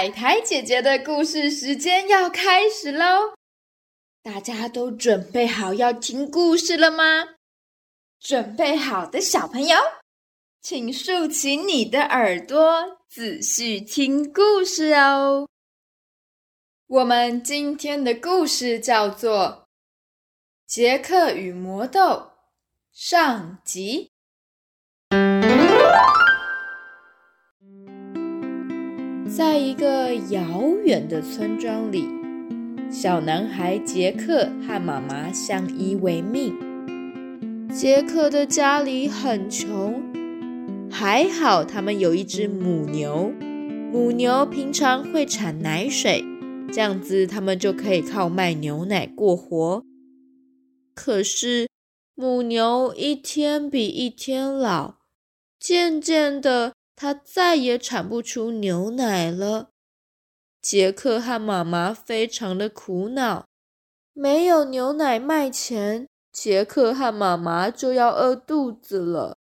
海苔姐姐的故事时间要开始喽！大家都准备好要听故事了吗？准备好的小朋友，请竖起你的耳朵，仔细听故事哦。我们今天的故事叫做《杰克与魔豆》上集。在一个遥远的村庄里，小男孩杰克和妈妈相依为命。杰克的家里很穷，还好他们有一只母牛，母牛平常会产奶水，这样子他们就可以靠卖牛奶过活。可是母牛一天比一天老，渐渐的。他再也产不出牛奶了。杰克和妈妈非常的苦恼，没有牛奶卖钱，杰克和妈妈就要饿肚子了。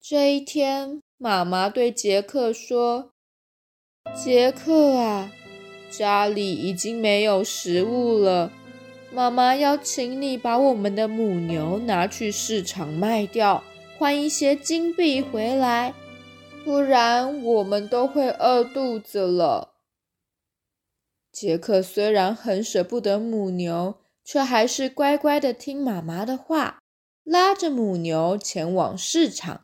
这一天，妈妈对杰克说：“杰克啊，家里已经没有食物了，妈妈要请你把我们的母牛拿去市场卖掉，换一些金币回来。”不然我们都会饿肚子了。杰克虽然很舍不得母牛，却还是乖乖的听妈妈的话，拉着母牛前往市场。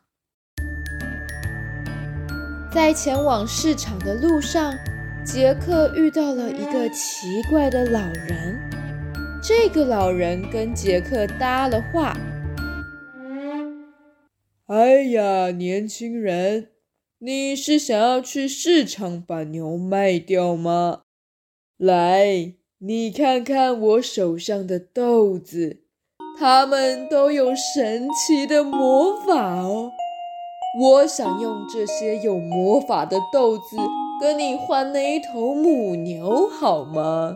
在前往市场的路上，杰克遇到了一个奇怪的老人。这个老人跟杰克搭了话：“哎呀，年轻人！”你是想要去市场把牛卖掉吗？来，你看看我手上的豆子，它们都有神奇的魔法哦。我想用这些有魔法的豆子跟你换那一头母牛，好吗？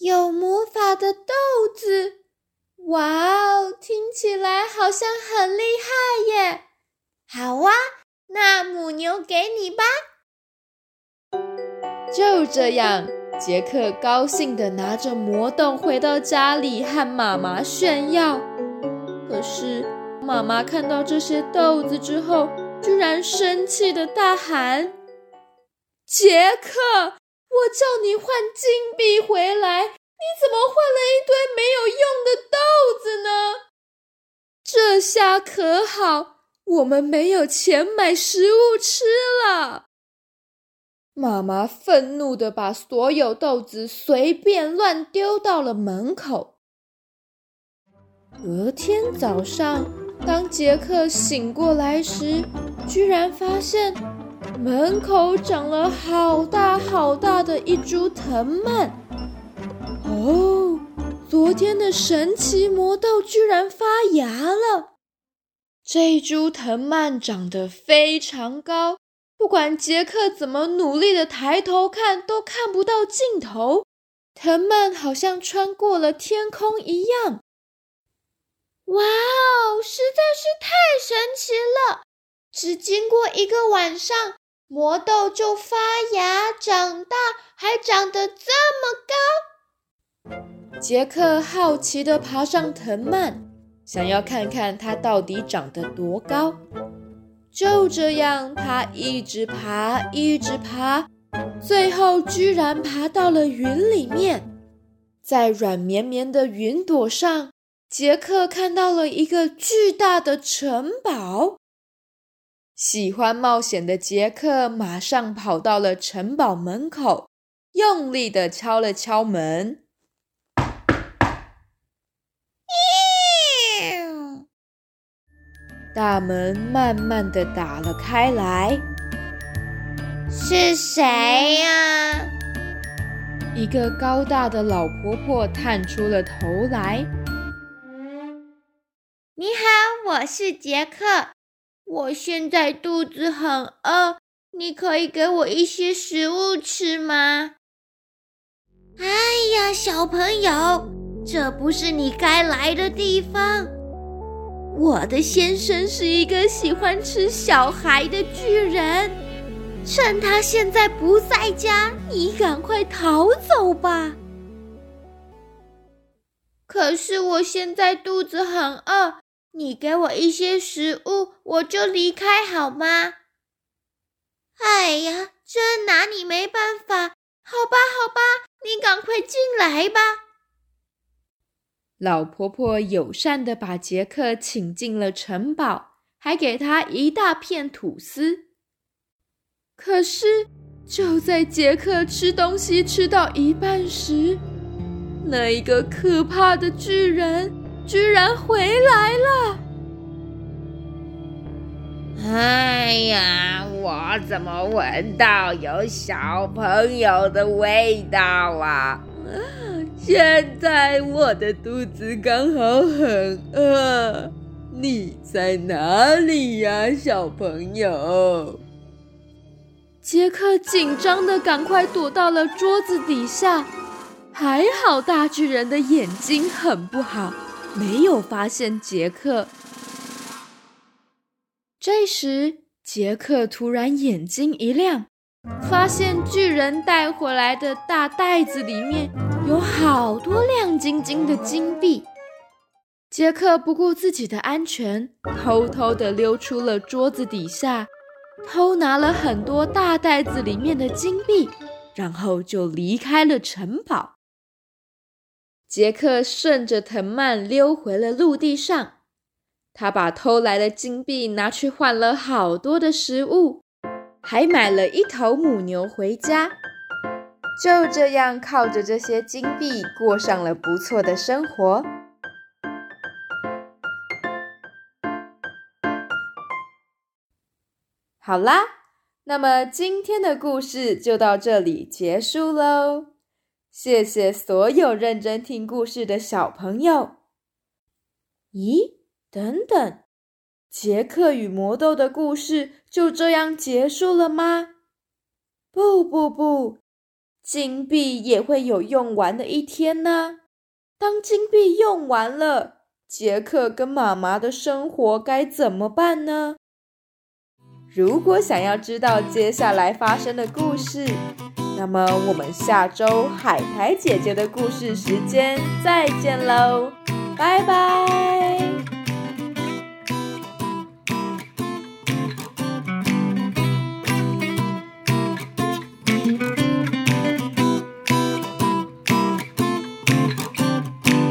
有魔法的豆子，哇哦，听起来好像很厉害耶！好啊，那母牛给你吧。就这样，杰克高兴地拿着魔豆回到家里，和妈妈炫耀。可是妈妈看到这些豆子之后，居然生气地大喊：“杰克，我叫你换金币回来，你怎么换了一堆没有用的豆子呢？这下可好。”我们没有钱买食物吃了。妈妈愤怒的把所有豆子随便乱丢到了门口。隔天早上，当杰克醒过来时，居然发现门口长了好大好大的一株藤蔓。哦，昨天的神奇魔豆居然发芽了！这株藤蔓长得非常高，不管杰克怎么努力的抬头看，都看不到尽头。藤蔓好像穿过了天空一样。哇哦，实在是太神奇了！只经过一个晚上，魔豆就发芽、长大，还长得这么高。杰克好奇的爬上藤蔓。想要看看它到底长得多高，就这样，它一直爬，一直爬，最后居然爬到了云里面。在软绵绵的云朵上，杰克看到了一个巨大的城堡。喜欢冒险的杰克马上跑到了城堡门口，用力的敲了敲门。大门慢慢的打了开来，是谁呀？一个高大的老婆婆探出了头来。你好，我是杰克，我现在肚子很饿，你可以给我一些食物吃吗？哎呀，小朋友，这不是你该来的地方。我的先生是一个喜欢吃小孩的巨人，趁他现在不在家，你赶快逃走吧。可是我现在肚子很饿，你给我一些食物，我就离开好吗？哎呀，真拿你没办法。好吧，好吧，你赶快进来吧。老婆婆友善的把杰克请进了城堡，还给他一大片吐司。可是，就在杰克吃东西吃到一半时，那一个可怕的巨人居然回来了。哎呀，我怎么闻到有小朋友的味道啊？现在我的肚子刚好很饿。你在哪里呀，小朋友？杰克紧张的赶快躲到了桌子底下，还好大巨人的眼睛很不好，没有发现杰克。这时，杰克突然眼睛一亮，发现巨人带回来的大袋子里面有好多亮晶晶的金币。杰克不顾自己的安全，偷偷的溜出了桌子底下，偷拿了很多大袋子里面的金币，然后就离开了城堡。杰克顺着藤蔓溜回了陆地上。他把偷来的金币拿去换了好多的食物，还买了一头母牛回家。就这样，靠着这些金币过上了不错的生活。好啦，那么今天的故事就到这里结束喽。谢谢所有认真听故事的小朋友。咦？等等，杰克与魔豆的故事就这样结束了吗？不不不，金币也会有用完的一天呢。当金币用完了，杰克跟妈妈的生活该怎么办呢？如果想要知道接下来发生的故事，那么我们下周海苔姐姐的故事时间再见喽，拜拜。